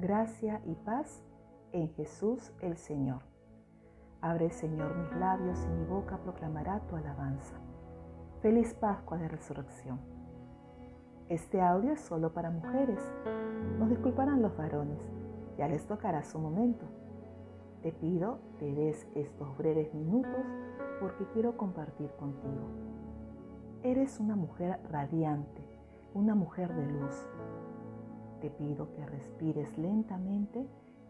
gracia y paz en Jesús el Señor. Abre, Señor, mis labios y mi boca proclamará tu alabanza. Feliz Pascua de Resurrección. Este audio es solo para mujeres. Nos disculparán los varones. Ya les tocará su momento. Te pido te des estos breves minutos porque quiero compartir contigo. Eres una mujer radiante, una mujer de luz. Te pido que respires lentamente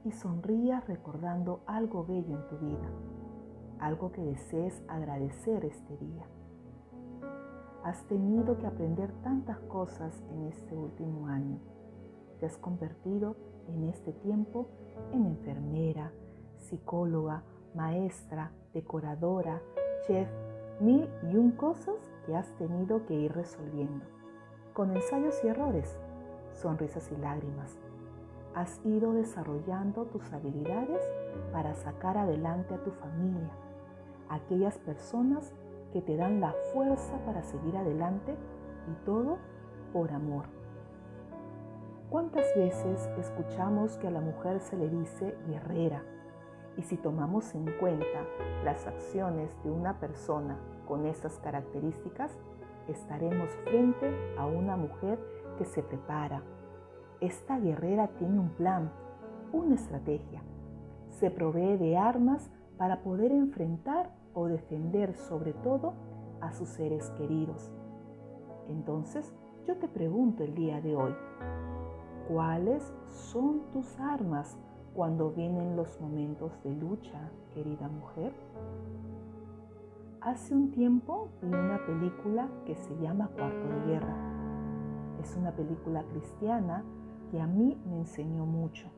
y sonrías recordando algo bello en tu vida, algo que desees agradecer este día. Has tenido que aprender tantas cosas en este último año. Te has convertido en este tiempo en enfermera, psicóloga, maestra, decoradora, chef, mil y un cosas que has tenido que ir resolviendo, con ensayos y errores, sonrisas y lágrimas. Has ido desarrollando tus habilidades para sacar adelante a tu familia, aquellas personas que te dan la fuerza para seguir adelante y todo por amor. ¿Cuántas veces escuchamos que a la mujer se le dice guerrera? Y si tomamos en cuenta las acciones de una persona con estas características, estaremos frente a una mujer que se prepara. Esta guerrera tiene un plan, una estrategia. Se provee de armas para poder enfrentar o defender sobre todo a sus seres queridos. Entonces, yo te pregunto el día de hoy, ¿cuáles son tus armas cuando vienen los momentos de lucha, querida mujer? Hace un tiempo vi una película que se llama Cuarto de Guerra. Es una película cristiana que a mí me enseñó mucho.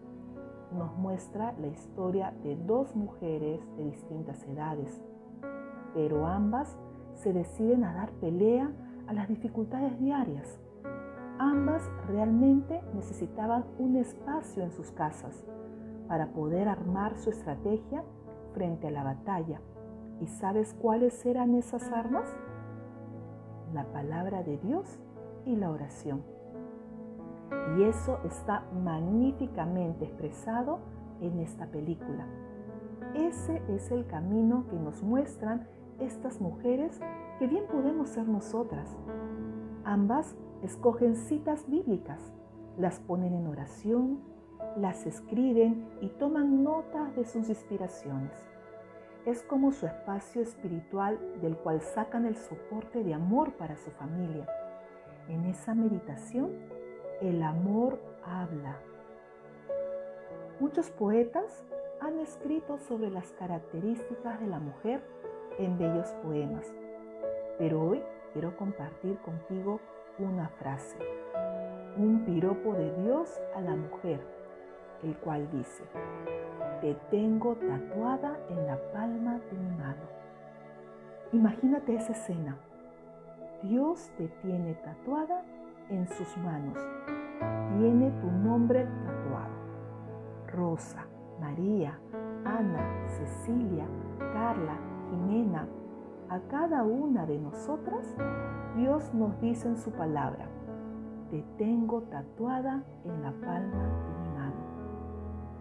Nos muestra la historia de dos mujeres de distintas edades, pero ambas se deciden a dar pelea a las dificultades diarias. Ambas realmente necesitaban un espacio en sus casas para poder armar su estrategia frente a la batalla. ¿Y sabes cuáles eran esas armas? La palabra de Dios y la oración. Y eso está magníficamente expresado en esta película. Ese es el camino que nos muestran estas mujeres que bien podemos ser nosotras. Ambas escogen citas bíblicas, las ponen en oración, las escriben y toman notas de sus inspiraciones. Es como su espacio espiritual del cual sacan el soporte de amor para su familia. En esa meditación, el amor habla. Muchos poetas han escrito sobre las características de la mujer en bellos poemas, pero hoy quiero compartir contigo una frase, un piropo de Dios a la mujer el cual dice, te tengo tatuada en la palma de mi mano. Imagínate esa escena. Dios te tiene tatuada en sus manos. Tiene tu nombre tatuado. Rosa, María, Ana, Cecilia, Carla, Jimena. A cada una de nosotras, Dios nos dice en su palabra, te tengo tatuada en la palma de mi mano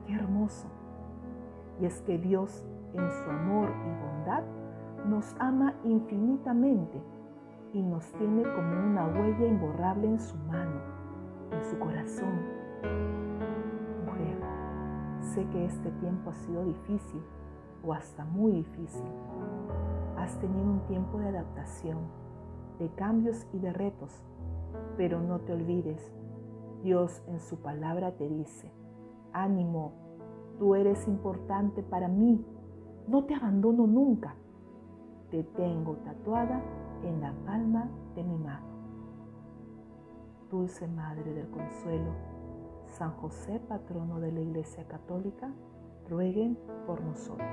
hermoso. Y es que Dios en su amor y bondad nos ama infinitamente y nos tiene como una huella imborrable en su mano, en su corazón. Mujer, sé que este tiempo ha sido difícil o hasta muy difícil. Has tenido un tiempo de adaptación, de cambios y de retos, pero no te olvides, Dios en su palabra te dice, ánimo, tú eres importante para mí, no te abandono nunca. Te tengo tatuada en la palma de mi mano. Dulce Madre del Consuelo, San José, patrono de la Iglesia Católica, rueguen por nosotros.